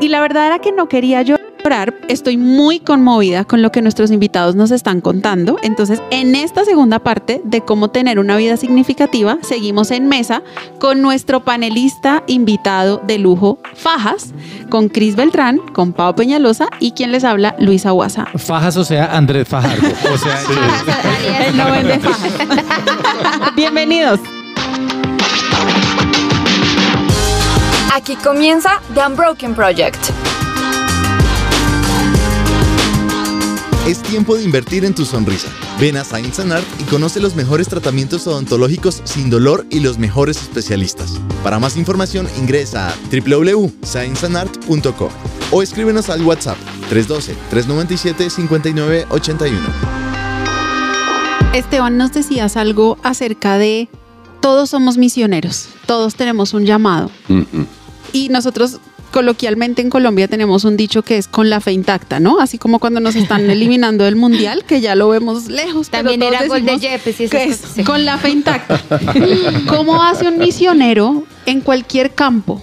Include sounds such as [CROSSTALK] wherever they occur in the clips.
Y la verdad era que no quería llorar. Estoy muy conmovida con lo que nuestros invitados nos están contando. Entonces, en esta segunda parte de cómo tener una vida significativa, seguimos en mesa con nuestro panelista invitado de lujo, Fajas, con Cris Beltrán, con Pau Peñalosa y quien les habla, Luisa Guasa. Fajas, o sea, Andrés Fajardo. O sea, [LAUGHS] El no vende fajas. [LAUGHS] Bienvenidos. Aquí comienza The Unbroken Project. Es tiempo de invertir en tu sonrisa. Ven a Science and Art y conoce los mejores tratamientos odontológicos sin dolor y los mejores especialistas. Para más información ingresa a www.scienceandart.co o escríbenos al WhatsApp 312-397-5981. Esteban, nos decías algo acerca de todos somos misioneros, todos tenemos un llamado. Y nosotros coloquialmente en Colombia tenemos un dicho que es con la fe intacta, ¿no? Así como cuando nos están [LAUGHS] eliminando del mundial, que ya lo vemos lejos. pero También todos era gol de Yepes y que es sí. con la fe intacta. [LAUGHS] ¿Cómo hace un misionero en cualquier campo?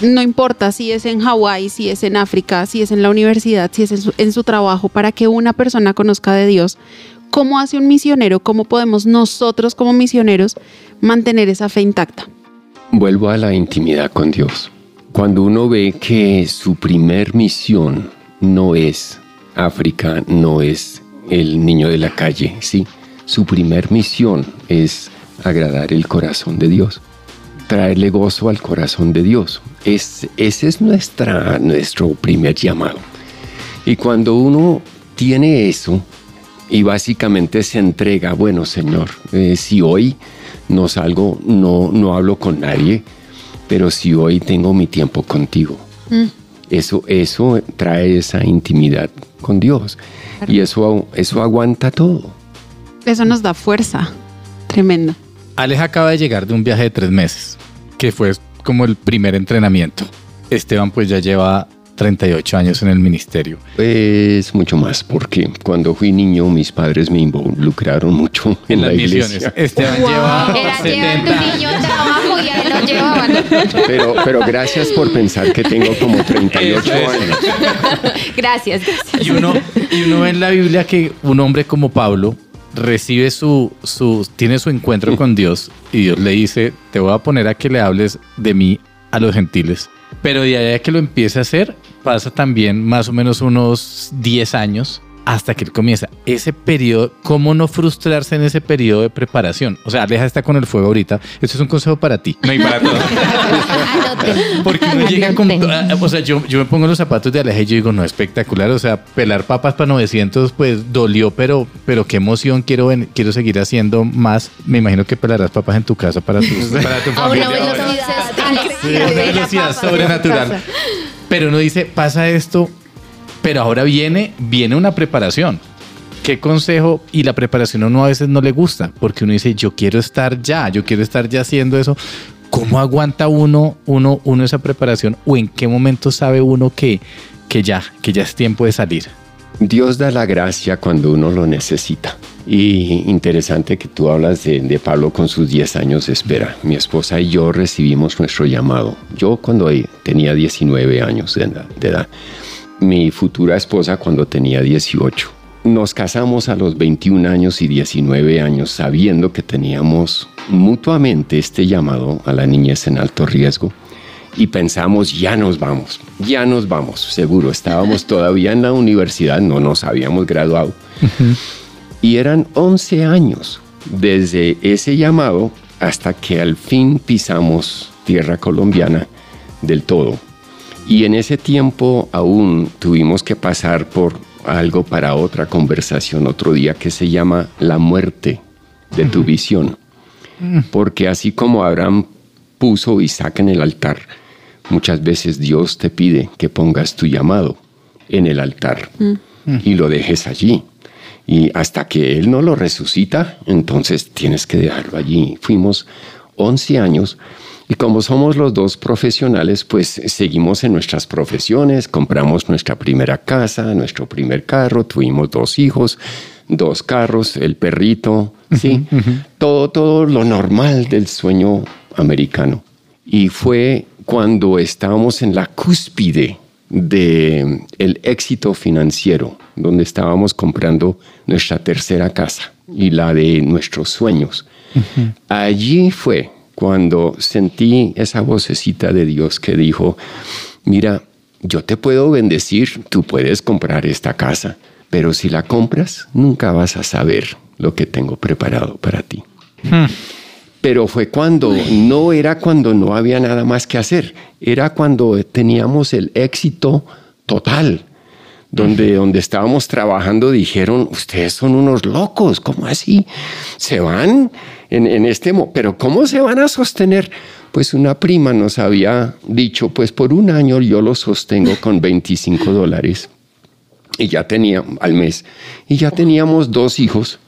No importa si es en Hawái, si es en África, si es en la universidad, si es en su, en su trabajo, para que una persona conozca de Dios. ¿Cómo hace un misionero? ¿Cómo podemos nosotros como misioneros mantener esa fe intacta? Vuelvo a la intimidad con Dios. Cuando uno ve que su primer misión no es África, no es el niño de la calle, sí, su primer misión es agradar el corazón de Dios, traerle gozo al corazón de Dios. Es, ese es nuestra, nuestro primer llamado. Y cuando uno tiene eso y básicamente se entrega, bueno Señor, eh, si hoy no salgo, no, no hablo con nadie, pero si hoy tengo mi tiempo contigo, eso, eso trae esa intimidad con Dios y eso, eso aguanta todo. Eso nos da fuerza. Tremendo. Alex acaba de llegar de un viaje de tres meses, que fue como el primer entrenamiento. Esteban pues ya lleva 38 años en el ministerio. Es mucho más, porque cuando fui niño mis padres me involucraron mucho en, En la las misiones. iglesia. Esteban lleva Era 70 tu Pero, pero gracias por pensar que tengo como 38 años. Gracias, gracias. Y uno, y uno ve en la Biblia que un hombre como Pablo recibe su, su, tiene su encuentro con Dios y Dios le dice, te voy a poner a que le hables de mí a los gentiles. Pero de allá que lo empiece a hacer, pasa también más o menos unos 10 años hasta que él comienza. Ese periodo, ¿cómo no frustrarse en ese periodo de preparación? O sea, Aleja está con el fuego ahorita. Esto es un consejo para ti. No, y para todos. Porque uno llega con... Ah, O sea, yo, yo me pongo los zapatos de Aleja y yo digo, no, espectacular. O sea, pelar papas para 900, pues dolió, pero, pero qué emoción. Quiero, quiero seguir haciendo más. Me imagino que pelarás papas en tu casa para, tus, [LAUGHS] para tu A familia. una ahora. velocidad Sí, una velocidad sobrenatural. Pero uno dice, pasa esto, pero ahora viene, viene una preparación. ¿Qué consejo? Y la preparación a uno a veces no le gusta, porque uno dice, yo quiero estar ya, yo quiero estar ya haciendo eso. ¿Cómo aguanta uno, uno, uno esa preparación? ¿O en qué momento sabe uno que, que ya, que ya es tiempo de salir? Dios da la gracia cuando uno lo necesita. Y interesante que tú hablas de, de Pablo con sus 10 años de espera. Mi esposa y yo recibimos nuestro llamado. Yo cuando tenía 19 años de edad. Mi futura esposa cuando tenía 18. Nos casamos a los 21 años y 19 años sabiendo que teníamos mutuamente este llamado a la niñez en alto riesgo y pensamos, ya nos vamos, ya nos vamos, seguro. Estábamos todavía en la universidad, no nos habíamos graduado. Y eran 11 años desde ese llamado hasta que al fin pisamos tierra colombiana del todo. Y en ese tiempo aún tuvimos que pasar por algo para otra conversación otro día que se llama la muerte de tu visión. Porque así como Abraham puso Isaac en el altar, muchas veces Dios te pide que pongas tu llamado en el altar y lo dejes allí. Y hasta que Él no lo resucita, entonces tienes que dejarlo allí. Fuimos 11 años y como somos los dos profesionales, pues seguimos en nuestras profesiones, compramos nuestra primera casa, nuestro primer carro, tuvimos dos hijos, dos carros, el perrito, sí, todo, todo lo normal del sueño americano. Y fue cuando estábamos en la cúspide de el éxito financiero, donde estábamos comprando nuestra tercera casa y la de nuestros sueños. Allí fue cuando sentí esa vocecita de Dios que dijo, mira, yo te puedo bendecir, tú puedes comprar esta casa, pero si la compras, nunca vas a saber lo que tengo preparado para ti. Pero fue cuando, no era cuando no había nada más que hacer, era cuando teníamos el éxito total. Donde, donde estábamos trabajando dijeron, ustedes son unos locos, ¿cómo así? Se van en, en este, mo- pero ¿cómo se van a sostener? Pues una prima nos había dicho, pues por un año yo lo sostengo con 25 dólares. Y ya tenía al mes y ya teníamos dos hijos.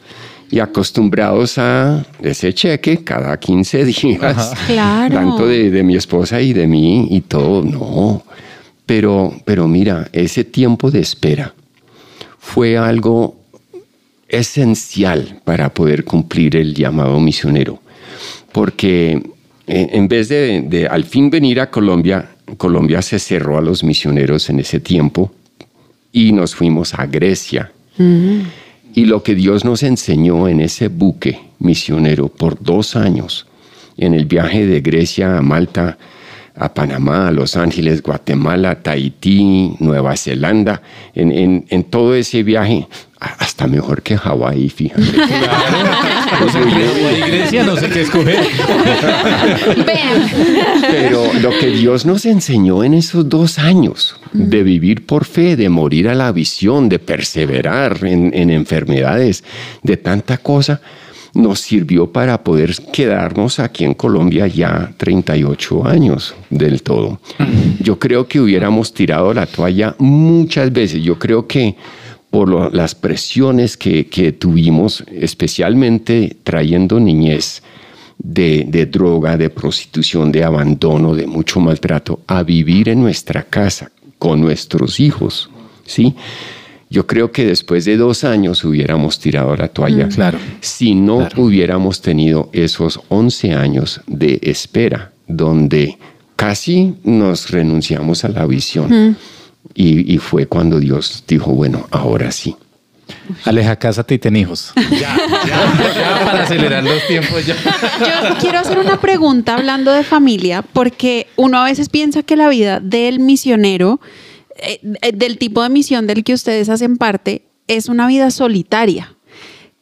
Y acostumbrados a ese cheque cada 15 [LAUGHS] días. Claro. tanto de, de mi esposa y de mí y todo no. Pero pero mira ese tiempo de espera fue algo esencial para poder cumplir el llamado misionero porque eh, en vez de, de al fin venir a Colombia Colombia se cerró a los misioneros en ese tiempo y nos fuimos a Grecia. Y lo que Dios nos enseñó en ese buque misionero por dos años, en el viaje de Grecia a Malta, a Panamá, a Los Ángeles, Guatemala, Tahití, Nueva Zelanda, en, en- en todo ese viaje, hasta mejor que Hawái, fíjate. [LAUGHS] Pues Grecia- en Grecia no sé qué escoger. Pero lo que Dios nos enseñó en esos dos años, de vivir por fe, de morir a la visión, de perseverar en, en enfermedades, de tanta cosa, nos sirvió para poder quedarnos aquí en Colombia ya 38 años del todo. Yo creo que hubiéramos tirado la toalla muchas veces. Yo creo que por lo- las presiones que, que tuvimos, especialmente trayendo niñez, de, de droga, de prostitución, de abandono, de mucho maltrato, a vivir en nuestra casa con nuestros hijos, ¿sí? Yo creo que después de dos años hubiéramos tirado la toalla. Claro. Si no Claro. hubiéramos tenido esos 11 años de espera, donde casi nos renunciamos a la visión. Y, y fue cuando Dios dijo, bueno, ahora sí. Aleja, cásate y ten hijos. [LAUGHS] Ya, ya, ya, para acelerar los tiempos ya. Yo quiero hacer una pregunta hablando de familia, porque uno a veces piensa que la vida del misionero, eh, eh, del tipo de misión del que ustedes hacen parte, es una vida solitaria.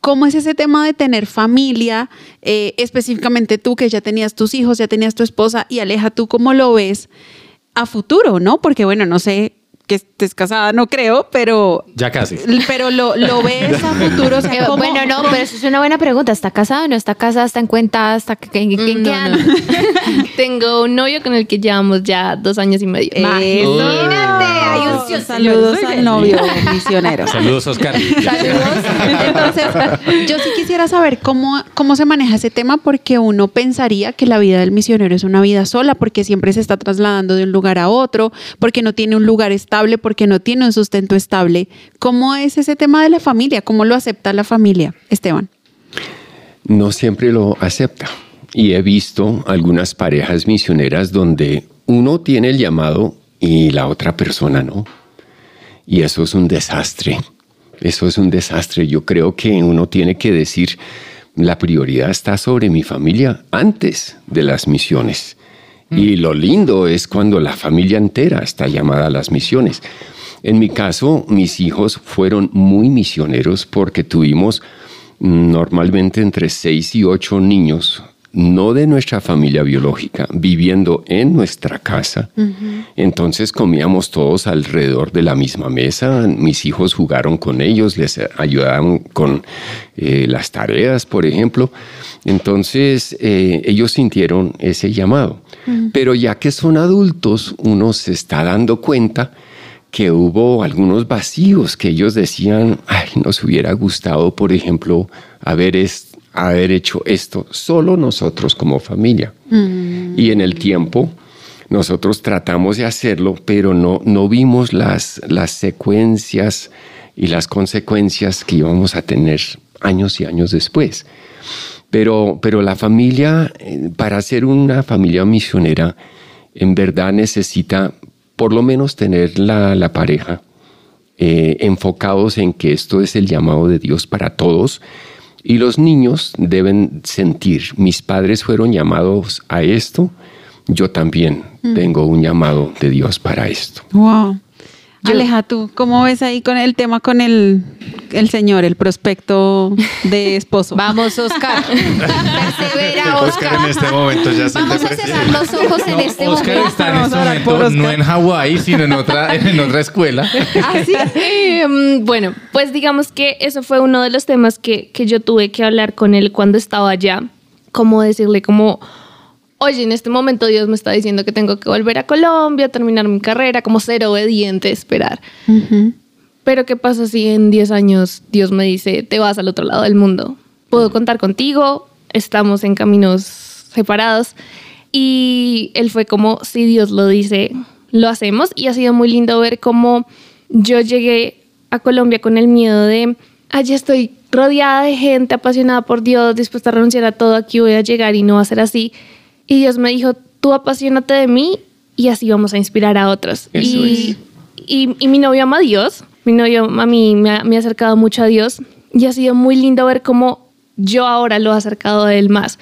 ¿Cómo es ese tema de tener familia? Eh, específicamente tú que ya tenías tus hijos, ya tenías tu esposa y Aleja, ¿tú cómo lo ves a futuro, no? Porque bueno, no sé que estés casada, no creo, pero, Ya casi. pero lo, lo [LAUGHS] ves a futuro. O sea, Eh, ¿cómo- bueno, no, cómo- pero eso es una buena pregunta. ¿Está casado o no está casada? ¿Está en cuenta? ¿Está que- que- Mm, no. [LAUGHS] Tengo un novio con el que llevamos ya dos años y medio. Imagínate, hay un Dios, saludos al novio [LAUGHS] misionero. Saludos, Oscar. Entonces, yo sí quisiera saber cómo, cómo se maneja ese tema, porque uno pensaría que la vida del misionero es una vida sola, porque siempre se está trasladando de un lugar a otro, porque no tiene un lugar estable, porque no tiene un sustento estable. ¿Cómo es ese tema de la familia? ¿Cómo lo acepta la familia, Esteban? no siempre lo acepta. Y he visto algunas parejas misioneras donde uno tiene el llamado y la otra persona no. Y eso es un desastre. Eso es un desastre. Yo creo que uno tiene que decir, la prioridad está sobre mi familia antes de las misiones. Y lo lindo es cuando la familia entera está llamada a las misiones. En mi caso, mis hijos fueron muy misioneros porque tuvimos mm, normalmente entre seis y ocho niños, no de nuestra familia biológica, viviendo en nuestra casa. Entonces comíamos todos alrededor de la misma mesa. Mis hijos jugaron con ellos, les ayudaban con eh, las tareas, por ejemplo. Entonces eh, ellos sintieron ese llamado. Pero ya que son adultos, uno se está dando cuenta que hubo algunos vacíos que ellos decían, ay, nos hubiera gustado, por ejemplo, haber, es- haber hecho esto solo nosotros como familia. Y en el tiempo nosotros tratamos de hacerlo, pero no, no vimos las, las secuencias y las consecuencias que íbamos a tener años y años después. Pero, pero la familia, eh, para ser una familia misionera, en verdad necesita por lo menos tener la, la pareja eh, enfocados en que esto es el llamado de Dios para todos. Y los niños deben sentir, mis padres fueron llamados a esto, yo también tengo un llamado de Dios para esto. Wow. Aleja, tú, ¿cómo ves ahí con el tema con el, el señor, el prospecto de esposo? [LAUGHS] Vamos, Oscar. [LAUGHS] Persevera, Oscar en Oscar. este momento ya se Vamos a cerrar los ojos en este Oscar momento. está en este Vamos momento no en Hawái, sino en otra, [LAUGHS] en otra escuela. Así. Em, bueno, pues digamos que eso fue uno de los temas que, que yo tuve que hablar con él cuando estaba allá. Como decirle como, oye, en este momento Dios me está diciendo que tengo que volver a Colombia, terminar mi carrera, como ser obediente, esperar. Pero ¿qué pasa si en 10 años Dios me dice, te vas al otro lado del mundo? Puedo contar contigo, estamos en caminos separados. Y él fue como, si Dios lo dice, lo hacemos. Y ha sido muy lindo ver cómo yo llegué a Colombia con el miedo de, allá estoy rodeada de gente apasionada por Dios, dispuesta a renunciar a todo, aquí voy a llegar y no va a ser así. Y Dios me dijo, tú apasionate de mí y así vamos a inspirar a otros. Eso y, es. y, y mi novio ama a Dios, mi novio a mí me ha, me ha acercado mucho a Dios y ha sido muy lindo ver cómo yo ahora lo he acercado a él más.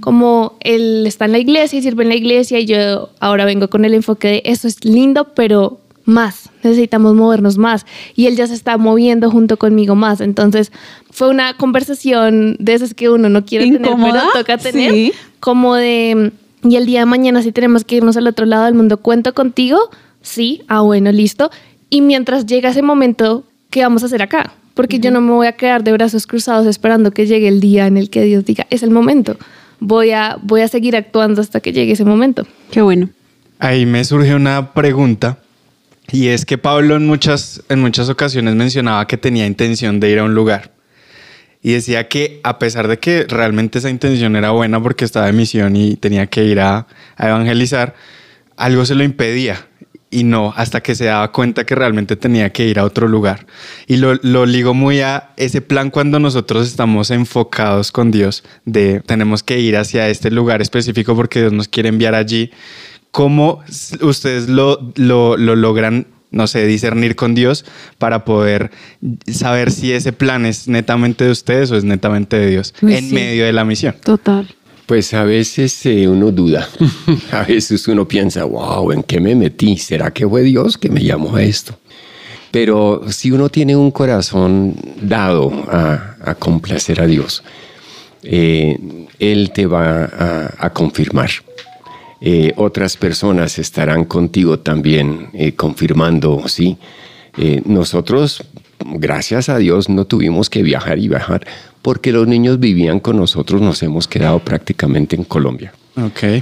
Como él está en la iglesia y sirve en la iglesia y yo ahora vengo con el enfoque de eso es lindo, pero más, necesitamos movernos más. Y él ya se está moviendo junto conmigo más. Entonces fue una conversación de esas que uno no quiere ¿Incómoda? tener, pero toca tener. Sí. Como de, y el día de mañana si tenemos que irnos al otro lado del mundo, ¿cuento contigo? Sí, ah bueno, listo. Y mientras llega ese momento, ¿qué vamos a hacer acá? Porque yo no me voy a quedar de brazos cruzados esperando que llegue el día en el que Dios diga, es el momento. Voy a, voy a seguir actuando hasta que llegue ese momento. Qué bueno. Ahí me surge una pregunta y es que Pablo en muchas, en muchas ocasiones mencionaba que tenía intención de ir a un lugar y decía que a pesar de que realmente esa intención era buena porque estaba de misión y tenía que ir a, evangelizar, algo se lo impedía y no hasta que se daba cuenta que realmente tenía que ir a otro lugar. Y lo, lo ligo muy a ese plan cuando nosotros estamos enfocados con Dios de tenemos que ir hacia este lugar específico porque Dios nos quiere enviar allí. ¿Cómo ustedes lo, lo, lo logran, no sé, discernir con Dios para poder saber si ese plan es netamente de ustedes o es netamente de Dios Uy, en sí. medio de la misión? Total. Pues a veces eh, uno duda, [LAUGHS] a veces uno piensa, wow, ¿en qué me metí? ¿Será que fue Dios que me llamó a esto? Pero si uno tiene un corazón dado a, a complacer a Dios, eh, Él te va a, a confirmar. Eh, otras personas estarán contigo también eh, confirmando, ¿sí? Eh, nosotros, gracias a Dios, no tuvimos que viajar y viajar porque los niños vivían con nosotros, nos hemos quedado prácticamente en Colombia,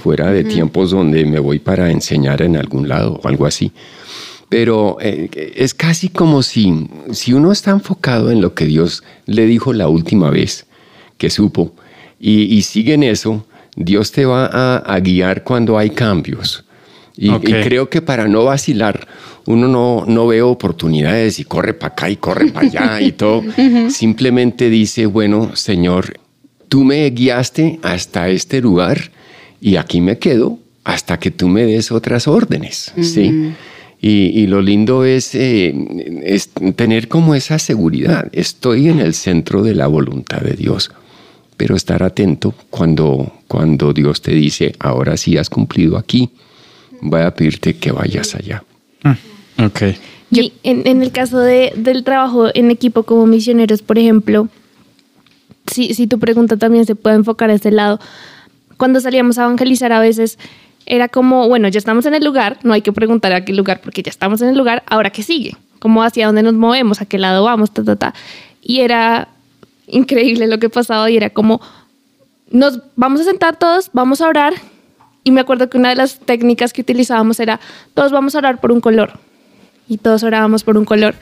fuera de tiempos donde me voy para enseñar en algún lado o algo así. Pero eh, es casi como si, si uno está enfocado en lo que Dios le dijo la última vez que supo y, y sigue en eso, Dios te va a, a guiar cuando hay cambios. Y, creo que para no vacilar, uno no, no ve oportunidades y corre para acá y corre para allá y todo. [LAUGHS] Simplemente dice, bueno, Señor, tú me guiaste hasta este lugar y aquí me quedo hasta que tú me des otras órdenes. ¿sí? Y, y lo lindo es, eh, es tener como esa seguridad. Estoy en el centro de la voluntad de Dios pero estar atento cuando, cuando Dios te dice, ahora sí has cumplido aquí, voy a pedirte que vayas allá. Ok. Y en, en el caso de, del trabajo en equipo como misioneros, por ejemplo, si, si tu pregunta también se puede enfocar a ese lado, cuando salíamos a evangelizar a veces era como, bueno, ya estamos en el lugar, no hay que preguntar a qué lugar porque ya estamos en el lugar, ahora qué sigue, como hacia dónde nos movemos, a qué lado vamos, ta, ta, ta. Y era increíble lo que pasaba y era como, nos vamos a sentar todos, vamos a orar. Y me acuerdo que una de las técnicas que utilizábamos era, todos vamos a orar por un color. Y todos orábamos por un color.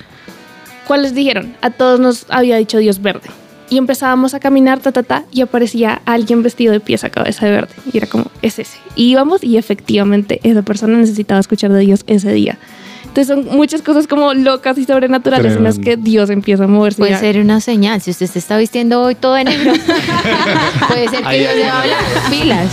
¿Cuáles dijeron? A todos nos había dicho Dios verde. Y empezábamos a caminar, ta, ta, ta, y aparecía alguien vestido de pies a cabeza de verde. Y era como, es ese. Y íbamos y efectivamente esa persona necesitaba escuchar de Dios ese día. Entonces son muchas cosas como locas y sobrenaturales en las que. Dios empieza a moverse. Puede Ya- ser una señal. Si usted se está vistiendo hoy todo de negro, [LAUGHS] puede ser que Dios le ay. habla pilas.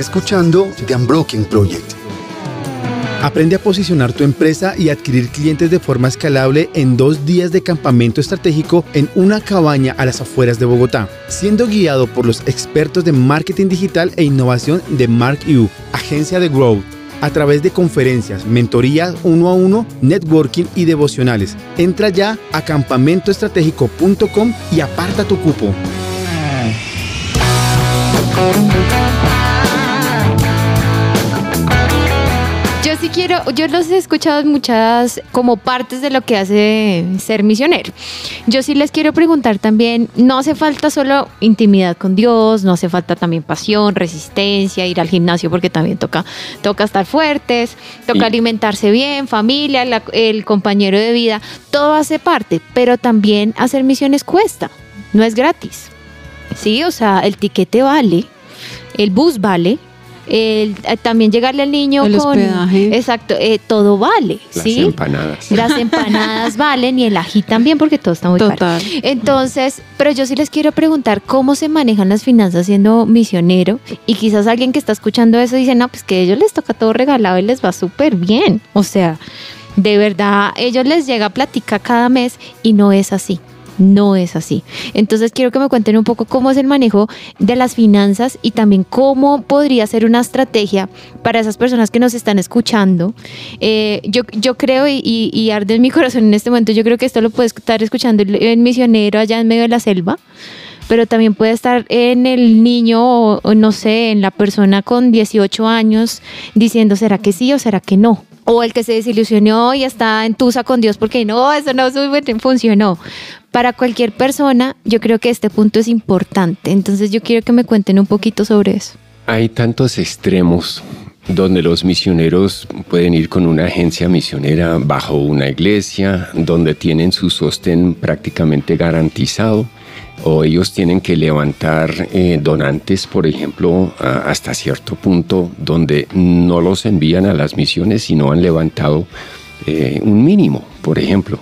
Escuchando The Unbroken Project. Aprende a posicionar tu empresa y adquirir clientes de forma escalable en dos días de campamento estratégico en una cabaña a las afueras de Bogotá, siendo guiado por los expertos de marketing digital e innovación de Mark U, agencia de Growth, a través de conferencias, mentorías uno a uno, networking y devocionales. Entra ya a campamentoestratégico.com y aparta tu cupo. Sí quiero, yo los he escuchado en muchas como partes de lo que hace ser misionero. Yo sí les quiero preguntar también, no hace falta solo intimidad con Dios, no hace falta también pasión, resistencia, ir al gimnasio porque también toca, toca estar fuertes, toca Y- alimentarse bien, familia, la- el compañero de vida, todo hace parte, pero también hacer misiones cuesta, no es gratis. Sí, o sea, el tiquete vale, el bus vale, el, eh, también llegarle al niño El con hospedaje. exacto, eh, todo vale, Las ¿sí? empanadas. Las empanadas valen y el ají también porque todo está muy caro. Total. Entonces, pero yo sí les quiero preguntar cómo se manejan las finanzas siendo misionero y quizás alguien que está escuchando eso dice, no, pues que a ellos les toca todo regalado y les va súper bien. O sea, de verdad, ellos les llega plática cada mes y no es así. No es así. Entonces quiero que me cuenten un poco cómo es el manejo de las finanzas y también cómo podría ser una estrategia para esas personas que nos están escuchando. Eh, yo, yo creo y, arde en mi corazón en este momento, yo creo que esto lo puede estar escuchando el, misionero allá en medio de la selva, pero también puede estar en el niño o, o no sé, en la persona con 18 años diciendo, ¿será que sí o será que no? O el que se desilusionó y está en tusa con Dios porque no, eso no funcionó. Para cualquier persona, yo creo que este punto es importante. Entonces yo quiero que me cuenten un poquito sobre eso. Hay tantos extremos donde los misioneros pueden ir con una agencia misionera bajo una iglesia, donde tienen su sostén prácticamente garantizado, o ellos tienen que levantar eh, donantes, por ejemplo, a- hasta cierto punto, donde no los envían a las misiones, sino han levantado eh, un mínimo, por ejemplo.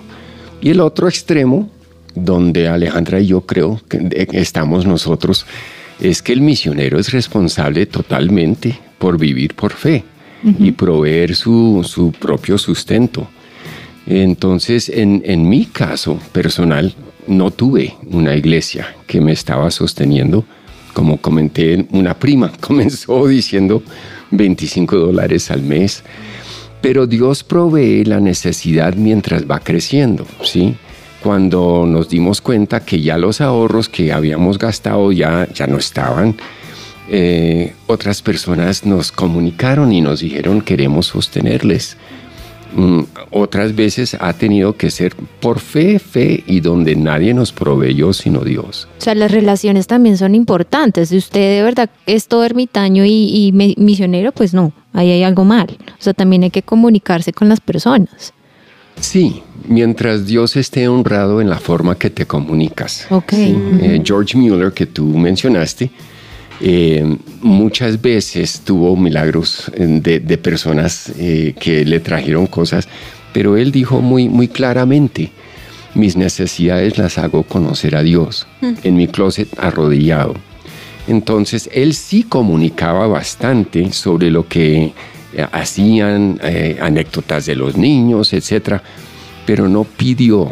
Y el otro extremo, donde Alejandra y yo creo que estamos nosotros, es que el misionero es responsable totalmente por vivir por fe y proveer su, su propio sustento. Entonces, en, en mi caso personal, no tuve una iglesia que me estaba sosteniendo. Como comenté, una prima [LAUGHS] comenzó diciendo 25 dólares al mes, pero Dios provee la necesidad mientras va creciendo, ¿sí? Cuando nos dimos cuenta que ya los ahorros que habíamos gastado ya, ya no estaban, eh, otras personas nos comunicaron y nos dijeron queremos sostenerles. Mm, otras veces ha tenido que ser por fe, fe y donde nadie nos proveyó sino Dios. O sea, las relaciones también son importantes. Si usted de verdad es todo ermitaño y, misionero, pues no, ahí hay algo mal. O sea, también hay que comunicarse con las personas. Sí, mientras Dios esté honrado en la forma que te comunicas. Ok. Sí, eh, George Mueller, que tú mencionaste, eh, muchas veces tuvo milagros eh, de, de personas eh, que le trajeron cosas, pero él dijo muy, muy claramente, mis necesidades las hago conocer a Dios, en mi closet arrodillado. Entonces, él sí comunicaba bastante sobre lo que hacían, eh, anécdotas de los niños, etcétera, pero no pidió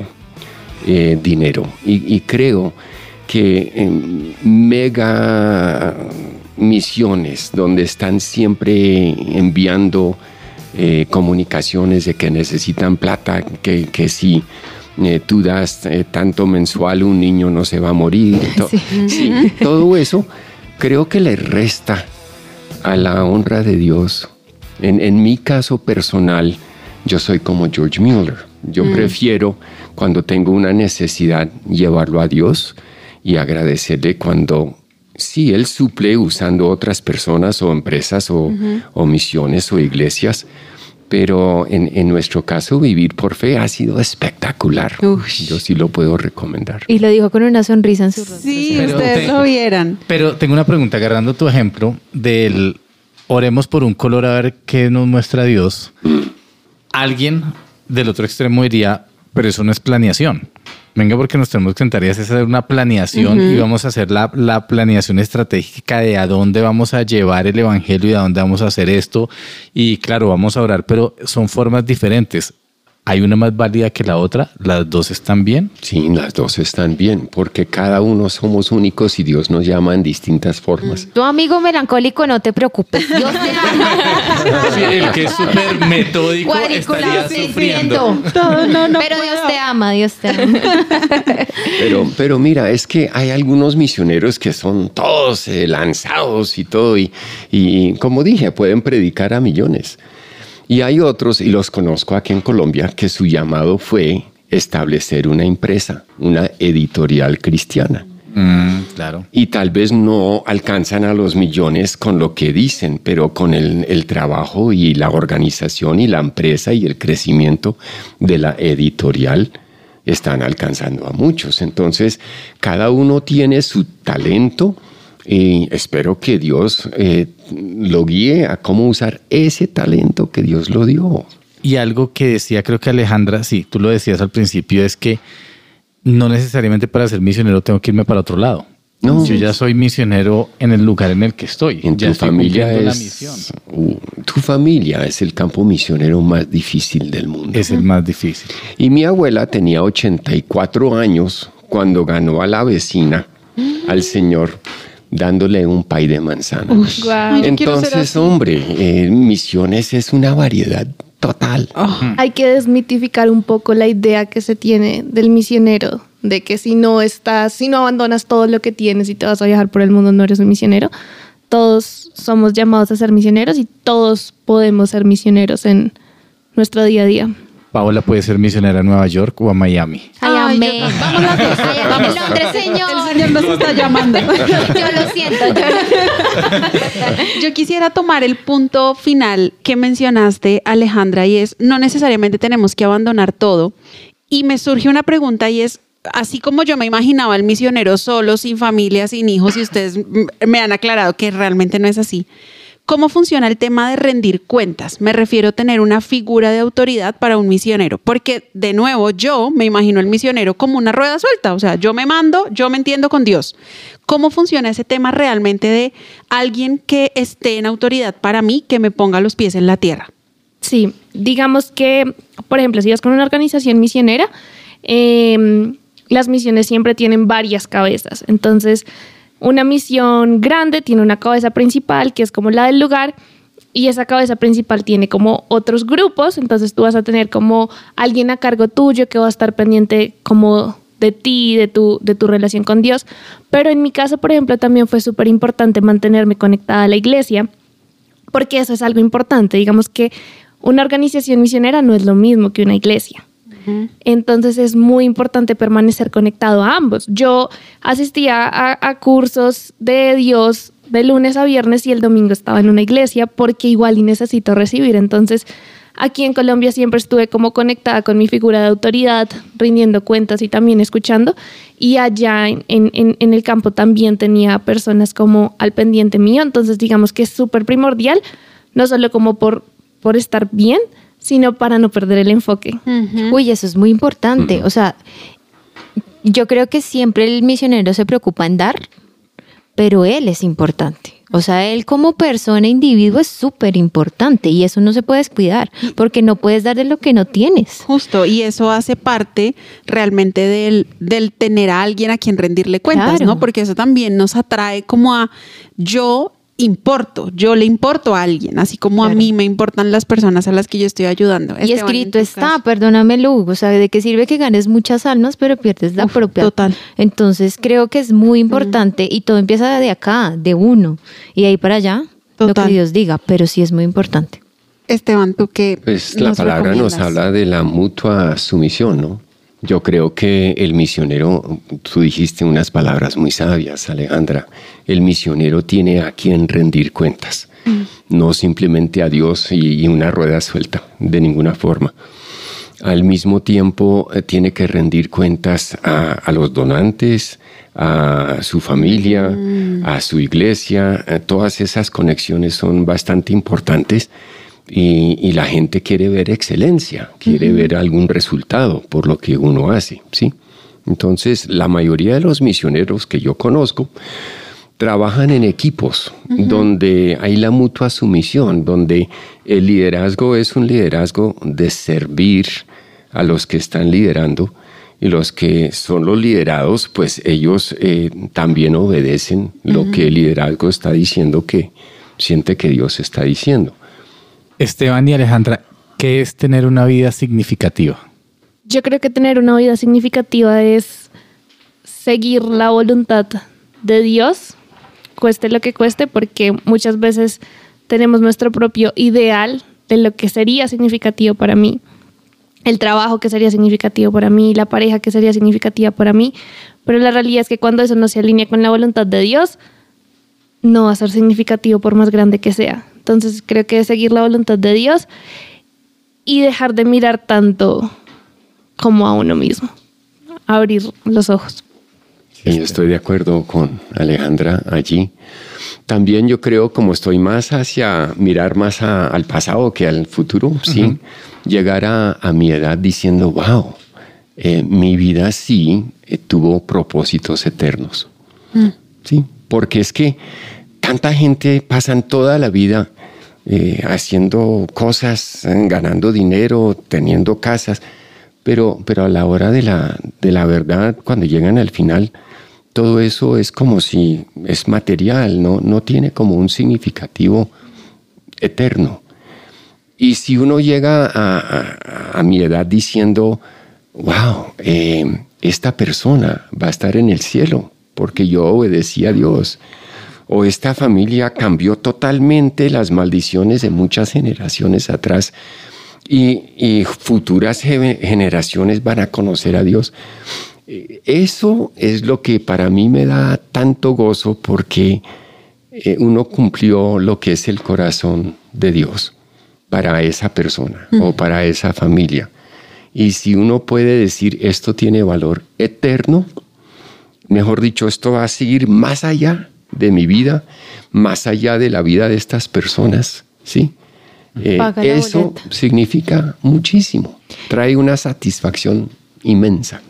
dinero. Y, y creo que mega misiones donde están siempre enviando eh, comunicaciones de que necesitan plata, que, que si eh, tú das eh, tanto mensual, un niño no se va a morir. To- sí, todo eso creo que le resta a la honra de Dios. En, en mi caso personal, yo soy como George Mueller. Yo prefiero, cuando tengo una necesidad, llevarlo a Dios y agradecerle cuando sí, Él suple usando otras personas o empresas o, o misiones o iglesias. Pero en, en nuestro caso, vivir por fe ha sido espectacular. Yo sí lo puedo recomendar. Y lo dijo con una sonrisa en su rostro. Sí, Pero ustedes te- lo vieran. Pero tengo una pregunta, agarrando tu ejemplo del oremos por un color a ver qué nos muestra Dios. Alguien del otro extremo diría, pero eso no es planeación. Venga, porque nos tenemos que sentar y hacer una planeación y vamos a hacer la, la, planeación estratégica de a dónde vamos a llevar el evangelio y a dónde vamos a hacer esto. Y claro, vamos a orar, pero son formas diferentes. ¿Hay una más válida que la otra? ¿Las dos están bien? Sí, las dos están bien, porque cada uno somos únicos y Dios nos llama en distintas formas. Tu amigo melancólico, no te preocupes. Dios te ama. Sí, el que es súper metódico estaría sufriendo. Todo, no, no pero Dios te ama, Dios te ama. [LAUGHS] Pero, pero mira, es que hay algunos misioneros que son todos eh, lanzados y todo, y, y como dije, pueden predicar a millones. Y hay otros, y los conozco aquí en Colombia, que su llamado fue establecer una empresa, una editorial cristiana. Mm, claro. Y tal vez no alcanzan a los millones con lo que dicen, pero con el, el, trabajo y la organización y la empresa y el crecimiento de la editorial están alcanzando a muchos. Entonces, cada uno tiene su talento y espero que Dios eh, lo guíe a cómo usar ese talento que Dios lo dio. Y algo que decía, creo que Alejandra, sí, tú lo decías al principio, es que no necesariamente para ser misionero tengo que irme para otro lado. No. Yo ya soy misionero en el lugar en el que estoy. En ya tu familia es, la misión. Uh, tu familia es el campo misionero más difícil del mundo. Es el más difícil. Y mi abuela tenía 84 años cuando ganó a la vecina, al Señor dándole un pay de manzana. Entonces, hombre, eh, misiones es una variedad total. Ah. Hay que desmitificar un poco la idea que se tiene del misionero, de que si no estás, si no abandonas todo lo que tienes y te vas a viajar por el mundo, no eres un misionero. Todos somos llamados a ser misioneros y todos podemos ser misioneros en nuestro día a día. Paola puede ser misionera a Nueva York o a Miami. Ay, amén. Vamos las dos. Vamos Londres, señor. El señor nos está llamando. yo lo siento. Yo, lo... yo quisiera tomar el punto final que mencionaste, Alejandra, y es, no necesariamente tenemos que abandonar todo. Y me surge una pregunta y es, así como yo me imaginaba el misionero solo, sin familia, sin hijos, y ustedes me han aclarado que realmente no es así. ¿Cómo funciona el tema de rendir cuentas? Me refiero a tener una figura de autoridad para un misionero, porque de nuevo yo me imagino el misionero como una rueda suelta, o sea, yo me mando, yo me entiendo con Dios. ¿Cómo funciona ese tema realmente de alguien que esté en autoridad para mí, que me ponga los pies en la tierra? Sí, digamos que, por ejemplo, si vas con una organización misionera, eh, las misiones siempre tienen varias cabezas, entonces una misión grande tiene una cabeza principal que es como la del lugar y esa cabeza principal tiene como otros grupos, entonces tú vas a tener como alguien a cargo tuyo que va a estar pendiente como de ti, de tu, de tu relación con Dios. Pero en mi caso, por ejemplo, también fue súper importante mantenerme conectada a la iglesia, porque eso es algo importante. Digamos que una organización misionera no es lo mismo que una iglesia. Entonces es muy importante permanecer conectado a ambos. Yo asistía a, cursos de Dios de lunes a viernes y el domingo estaba en una iglesia porque igual y necesito recibir. Entonces aquí en Colombia siempre estuve como conectada con mi figura de autoridad, rindiendo cuentas y también escuchando. Y allá en, el campo también tenía personas como al pendiente mío. Entonces digamos que es súper primordial, no solo como por, por estar bien, sino para no perder el enfoque. Uy, eso es muy importante. O sea, yo creo que siempre el misionero se preocupa en dar, pero él es importante. O sea, él como persona, individuo es súper importante y eso no se puede descuidar porque no puedes dar de lo que no tienes. Justo, y eso hace parte realmente del, del tener a alguien a quien rendirle cuentas, ¿no? Porque eso también nos atrae como a yo importo, yo le importo a alguien, así como a mí me importan las personas a las que yo estoy ayudando. Y escrito está, perdóname Lugo, o sea, ¿de qué sirve que ganes muchas almas pero pierdes la propia? Total. Entonces creo que es muy importante y todo empieza de acá, de uno, y ahí para allá, lo que Dios diga, pero sí es muy importante. Esteban, tú qué. Pues la palabra nos habla de la mutua sumisión, ¿no? Yo creo que el misionero, tú dijiste unas palabras muy sabias, Alejandra, el misionero tiene a quien rendir cuentas, mm. no simplemente a Dios y, una rueda suelta, de ninguna forma. Al mismo tiempo eh, tiene que rendir cuentas a, los donantes, a su familia, mm. a su iglesia. Eh, todas esas conexiones son bastante importantes y, la gente quiere ver excelencia, quiere ver algún resultado por lo que uno hace, ¿sí? Entonces, la mayoría de los misioneros que yo conozco trabajan en equipos donde hay la mutua sumisión, donde el liderazgo es un liderazgo de servir a los que están liderando y los que son los liderados, pues ellos eh, también obedecen lo que el liderazgo está diciendo que siente que Dios está diciendo. Esteban y Alejandra, ¿qué es tener una vida significativa? Yo creo que tener una vida significativa es seguir la voluntad de Dios, cueste lo que cueste, porque muchas veces tenemos nuestro propio ideal de lo que sería significativo para mí, el trabajo que sería significativo para mí, la pareja que sería significativa para mí, pero la realidad es que cuando eso no se alinea con la voluntad de Dios, no va a ser significativo por más grande que sea. Entonces creo que es seguir la voluntad de Dios y dejar de mirar tanto como a uno mismo, abrir los ojos. Sí, estoy de acuerdo con Alejandra allí. También yo creo, como estoy más hacia mirar más a- al pasado que al futuro, sí, llegar a, a mi edad diciendo, wow, eh, mi vida sí eh, tuvo propósitos eternos. Sí, porque es que tanta gente pasan toda la vida eh, haciendo cosas, eh, ganando dinero, teniendo casas, pero, pero a la hora de la, de la verdad, cuando llegan al final, todo eso es como si es material, no, no tiene como un significativo eterno. Y si uno llega a, mi edad diciendo, wow, eh, esta persona va a estar en el cielo porque yo obedecí a Dios, o esta familia cambió totalmente las maldiciones de muchas generaciones atrás y, y futuras ge- generaciones van a conocer a Dios. Eh, Eso es lo que para mí me da tanto gozo porque eh, uno cumplió lo que es el corazón de Dios para esa persona o para esa familia. Y si uno puede decir esto tiene valor eterno, mejor dicho, esto va a seguir más allá de mi vida, más allá de la vida de estas personas, ¿sí? Eh, eso boleta. significa muchísimo, trae una satisfacción inmensa.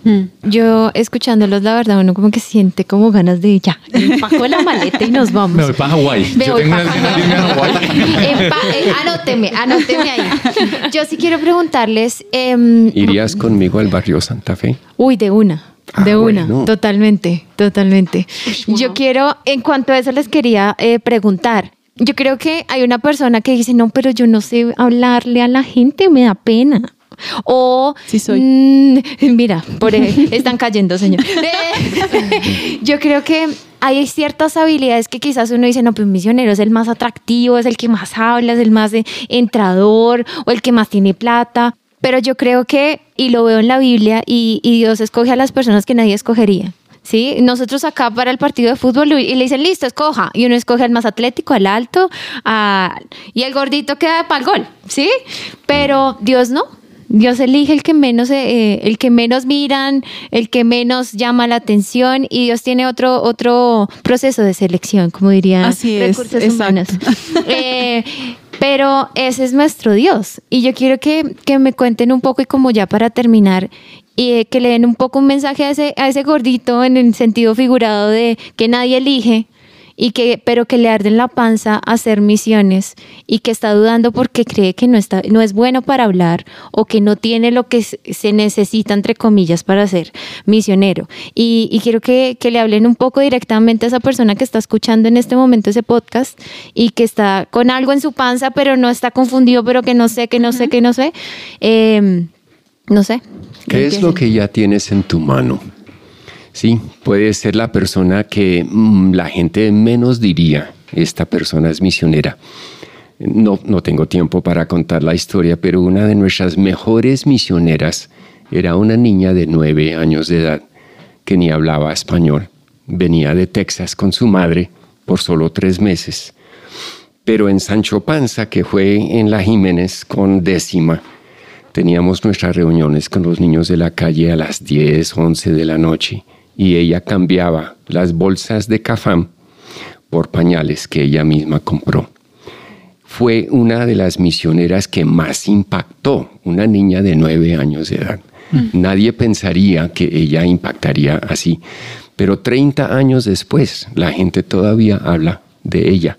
Yo escuchándolos, la verdad, uno como que siente como ganas de ya, empaco la maleta y nos vamos. [LAUGHS] Me voy para Hawái. Yo voy tengo ganas de irme a Hawái. Eh, [LAUGHS] anóteme, anóteme ahí. Yo sí quiero preguntarles, em, ¿Irías conmigo al barrio Santa Fe? uy, de una, de Ah, una, bueno. totalmente, totalmente. Yo quiero, en cuanto a eso les quería eh, preguntar. Yo creo que hay una persona que dice, no, pero yo no sé hablarle a la gente, me da pena. O, Sí soy. mm, mira, por ahí [LAUGHS] están cayendo, señor. [LAUGHS] Yo creo que hay ciertas habilidades que quizás uno dice, no, pues un misionero es el más atractivo, es el que más habla, es el más eh, entrador o el que más tiene plata. Pero yo creo que, y lo veo en la Biblia, y, y Dios escoge a las personas que nadie escogería. ¿Sí? Nosotros acá para el partido de fútbol y le dicen, listo, escoja. Y uno escoge al más atlético, al alto, a- y el gordito queda para el gol, ¿sí? Pero Dios no. Dios elige el que menos, eh, el que menos miran, el que menos llama la atención y Dios tiene otro, otro proceso de selección, como diría Así es, recursos exacto. humanos. [LAUGHS] Eh, pero ese es nuestro Dios. Y yo quiero que, que me cuenten un poco y como ya para terminar, y eh, que le den un poco un mensaje a ese, a ese gordito en el sentido figurado de que nadie elige, y que, pero que le arde en la panza hacer misiones y que está dudando porque cree que no, está, no es bueno para hablar o que no tiene lo que se necesita, entre comillas, para ser misionero. Y, y quiero que, que le hablen un poco directamente a esa persona que está escuchando en este momento ese podcast y que está con algo en su panza, pero no está confundido, pero que no sé, que no sé, que no sé. Eh, no sé. ¿Qué es lo que ya tienes en tu mano? Sí, puede ser la persona que mm, la gente menos diría, esta persona es misionera. No, no tengo tiempo para contar la historia, pero una de nuestras mejores misioneras era una niña de nueve años de edad que ni hablaba español. Venía de Texas con su madre por solo tres meses. Pero en Sancho Panza, que fue en la Jiménez con décima, teníamos nuestras reuniones con los niños de la calle a las 10, 11 de la noche y ella cambiaba las bolsas de cafam por pañales que ella misma compró. Fue una de las misioneras que más impactó, una niña de nueve años de edad. Nadie pensaría que ella impactaría así. Pero 30 años después, la gente todavía habla de ella.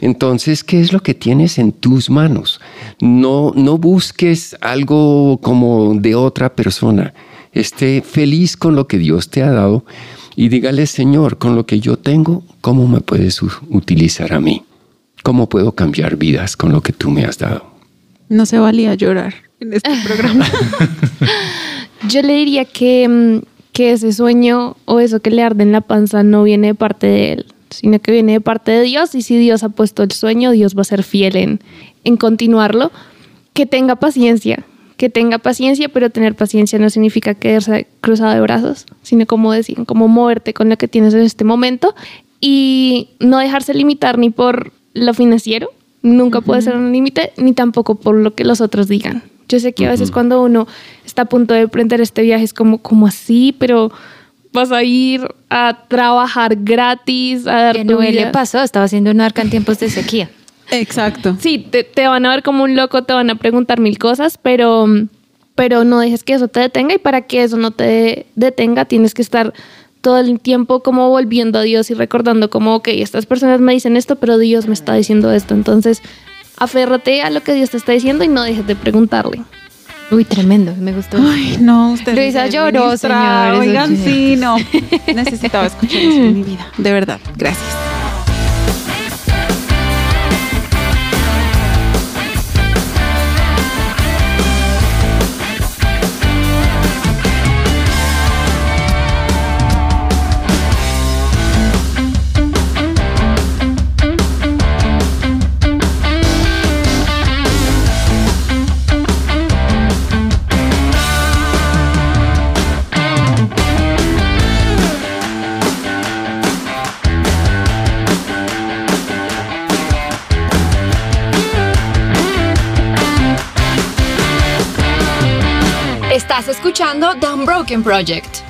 Entonces, ¿qué es lo que tienes en tus manos? No, no busques algo como de otra persona. Esté feliz con lo que Dios te ha dado y dígale, Señor, con lo que yo tengo, ¿cómo me puedes utilizar a mí? ¿Cómo puedo cambiar vidas con lo que tú me has dado? No se valía llorar en este [LAUGHS] programa. Yo le diría que, mm, que ese sueño o eso que le arde en la panza no viene de parte de él, sino que viene de parte de Dios. Y si Dios ha puesto el sueño, Dios va a ser fiel en, en continuarlo. Que tenga paciencia, que tenga paciencia, pero tener paciencia no significa quedarse cruzado de brazos, sino como decían, como moverte con lo que tienes en este momento y no dejarse limitar ni por lo financiero, nunca puede ser un límite, ni tampoco por lo que los otros digan. Yo sé que a veces cuando uno está a punto de emprender este viaje es como, como así, pero vas a ir a trabajar gratis, a dar Que tu no le pasó, estaba haciendo un arca en tiempos de sequía. Exacto. [LAUGHS] Sí, te, te van a ver como un loco, te van a preguntar mil cosas, pero, pero no dejes que eso te detenga y para que eso no te detenga tienes que estar todo el tiempo como volviendo a Dios y recordando como, ok, estas personas me dicen esto, pero Dios me está diciendo esto. Entonces, aférrate a lo que Dios te está diciendo y no dejes de preguntarle. Uy, tremendo, me gustó. Ay, no, usted. Luisa lloró, señores, Oigan, sí, no. Necesitaba escuchar eso en mi vida. De verdad. Gracias. Escuchando The Unbroken Project.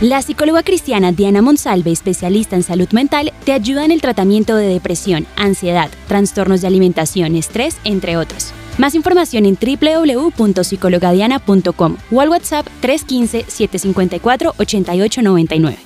La psicóloga cristiana Diana Monsalve, especialista en salud mental, te ayuda en el tratamiento de depresión, ansiedad, trastornos de alimentación, estrés, entre otros. Más información en www.psicologadiana.com o al WhatsApp 315-754-8899.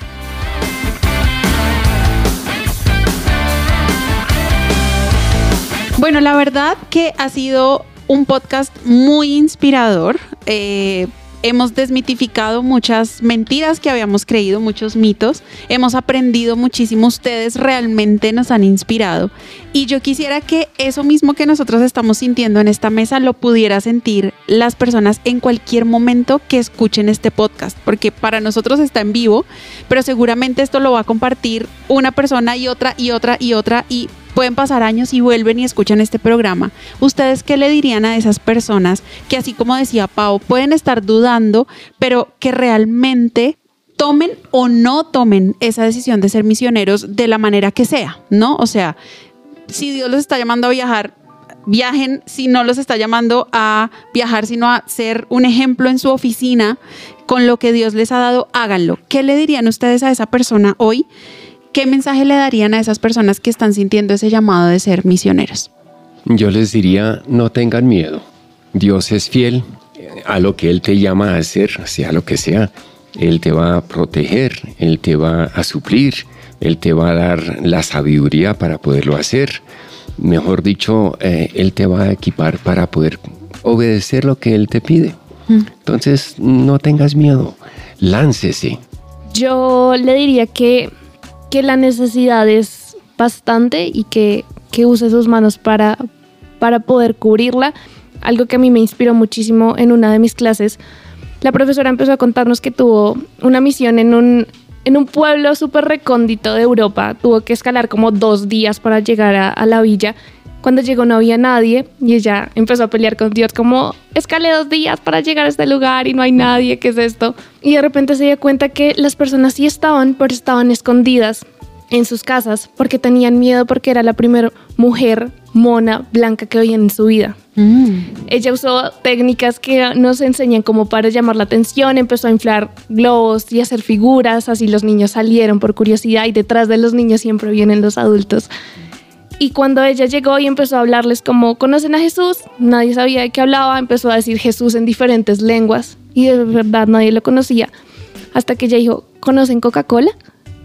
Bueno, la verdad que ha sido un podcast muy inspirador. Eh, hemos desmitificado muchas mentiras que habíamos creído, muchos mitos. Hemos aprendido muchísimo. Ustedes realmente nos han inspirado. Y yo quisiera que eso mismo que nosotros estamos sintiendo en esta mesa lo pudiera sentir las personas en cualquier momento que escuchen este podcast. Porque para nosotros está en vivo, pero seguramente esto lo va a compartir una persona y otra y otra y otra y pueden pasar años y vuelven y escuchan este programa. ¿Ustedes qué le dirían a esas personas que así como decía Pau, pueden estar dudando, pero que realmente tomen o no tomen esa decisión de ser misioneros de la manera que sea, ¿no? O sea, si Dios los está llamando a viajar, viajen, si no los está llamando a viajar, sino a ser un ejemplo en su oficina con lo que Dios les ha dado, háganlo. ¿Qué le dirían ustedes a esa persona hoy? ¿Qué mensaje le darían a esas personas que están sintiendo ese llamado de ser misioneros? Yo les diría, no tengan miedo. Dios es fiel a lo que Él te llama a hacer, sea lo que sea. Él te va a proteger, Él te va a suplir, Él te va a dar la sabiduría para poderlo hacer. Mejor dicho, eh, Él te va a equipar para poder obedecer lo que Él te pide. Entonces, no tengas miedo, láncese. Yo le diría que, que la necesidad es bastante y que, que use sus manos para, para poder cubrirla. Algo que a mí me inspiró muchísimo en una de mis clases. La profesora empezó a contarnos que tuvo una misión en un, en un pueblo súper recóndito de Europa. Tuvo que escalar como dos días para llegar a, a la villa. Cuando llegó no había nadie y ella empezó a pelear con Dios como, escalé dos días para llegar a este lugar y no hay nadie, ¿qué es esto? Y de repente se dio cuenta que las personas sí estaban, pero estaban escondidas en sus casas porque tenían miedo porque era la primera mujer mona blanca que veían en su vida. Ella usó técnicas que nos enseñan como para llamar la atención, empezó a inflar globos y hacer figuras, así los niños salieron por curiosidad y detrás de los niños siempre vienen los adultos. Y cuando ella llegó y empezó a hablarles como, ¿conocen a Jesús? Nadie sabía de qué hablaba, empezó a decir Jesús en diferentes lenguas. y de verdad nadie lo conocía. Hasta que ella dijo, ¿conocen Coca-Cola?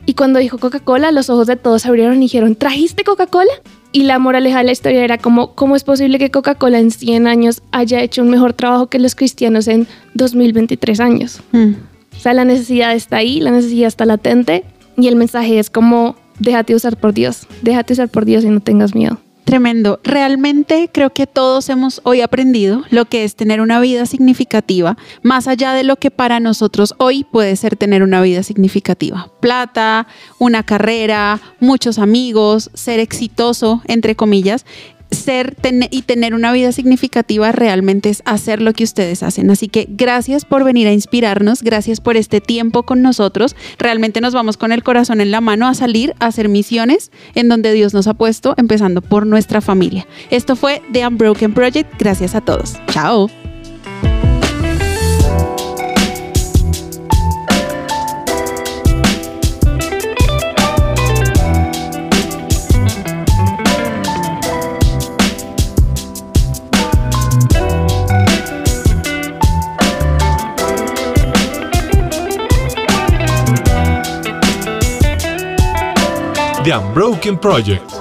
Y cuando dijo Coca-Cola, los ojos de todos se abrieron y dijeron, ¿trajiste Coca-Cola? Y la moraleja de la historia era como, ¿cómo es posible que Coca-Cola en 100 años haya hecho un mejor trabajo que los cristianos en 2023 años? Mm. O sea, la necesidad está ahí, la necesidad está latente y el mensaje es como, déjate usar por Dios, déjate usar por Dios y no tengas miedo. Tremendo. Realmente creo que todos hemos hoy aprendido lo que es tener una vida significativa, más allá de lo que para nosotros hoy puede ser tener una vida significativa. Plata, una carrera, muchos amigos, ser exitoso, entre comillas. Ser ten- y tener una vida significativa realmente es hacer lo que ustedes hacen. Así que gracias por venir a inspirarnos, gracias por este tiempo con nosotros. Realmente nos vamos con el corazón en la mano a salir a hacer misiones en donde Dios nos ha puesto, empezando por nuestra familia. Esto fue The Unbroken Project. Gracias a todos. Chao. The Unbroken Project.